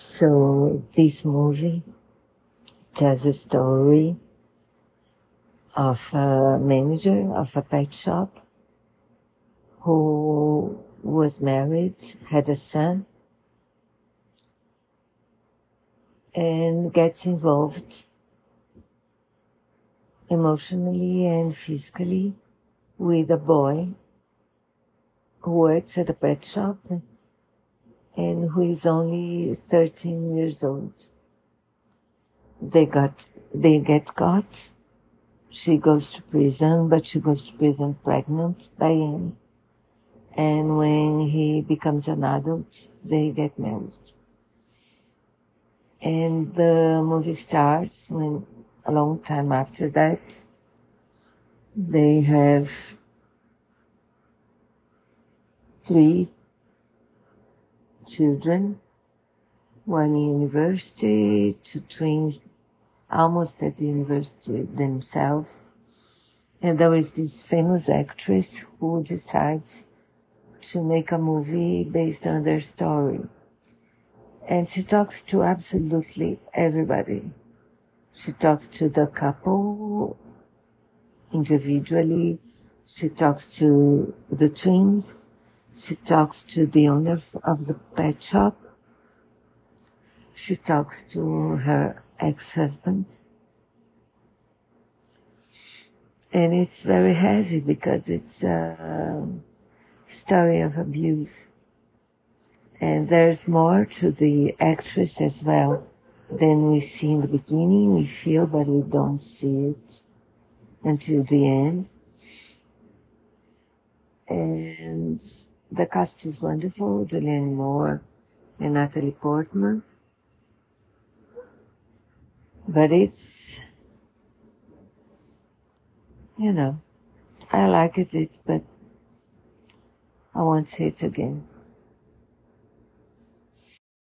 So this movie tells a story of a manager of a pet shop who was married, had a son, and gets involved emotionally and physically with a boy who works at a pet shop and who is only 13 years old. They got, they get caught. She goes to prison, but she goes to prison pregnant by him. And when he becomes an adult, they get married. And the movie starts when a long time after that, they have three children, one university, two twins almost at the university themselves. And there is this famous actress who decides to make a movie based on their story. And she talks to absolutely everybody. She talks to the couple individually. She talks to the twins. She talks to the owner of the pet shop. She talks to her ex-husband. And it's very heavy because it's a um, story of abuse. And there's more to the actress as well than we see in the beginning. We feel, but we don't see it until the end. And the cast is wonderful. Julianne Moore and Natalie Portman. But it's, you know, I liked it, but I won't see it again.